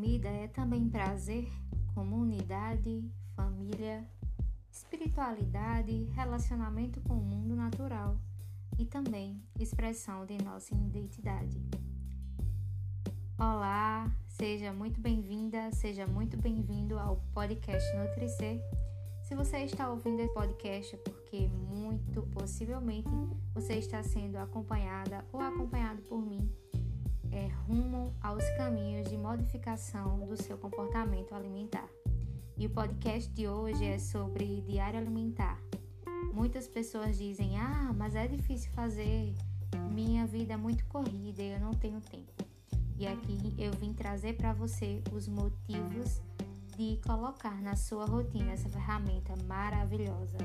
vida é também prazer, comunidade, família, espiritualidade, relacionamento com o mundo natural e também expressão de nossa identidade. Olá, seja muito bem-vinda, seja muito bem-vindo ao podcast Nutricer. Se você está ouvindo esse podcast é porque muito possivelmente você está sendo acompanhada ou acompanhado por mim aos caminhos de modificação do seu comportamento alimentar. E o podcast de hoje é sobre diário alimentar. Muitas pessoas dizem: Ah, mas é difícil fazer, minha vida é muito corrida e eu não tenho tempo. E aqui eu vim trazer para você os motivos de colocar na sua rotina essa ferramenta maravilhosa.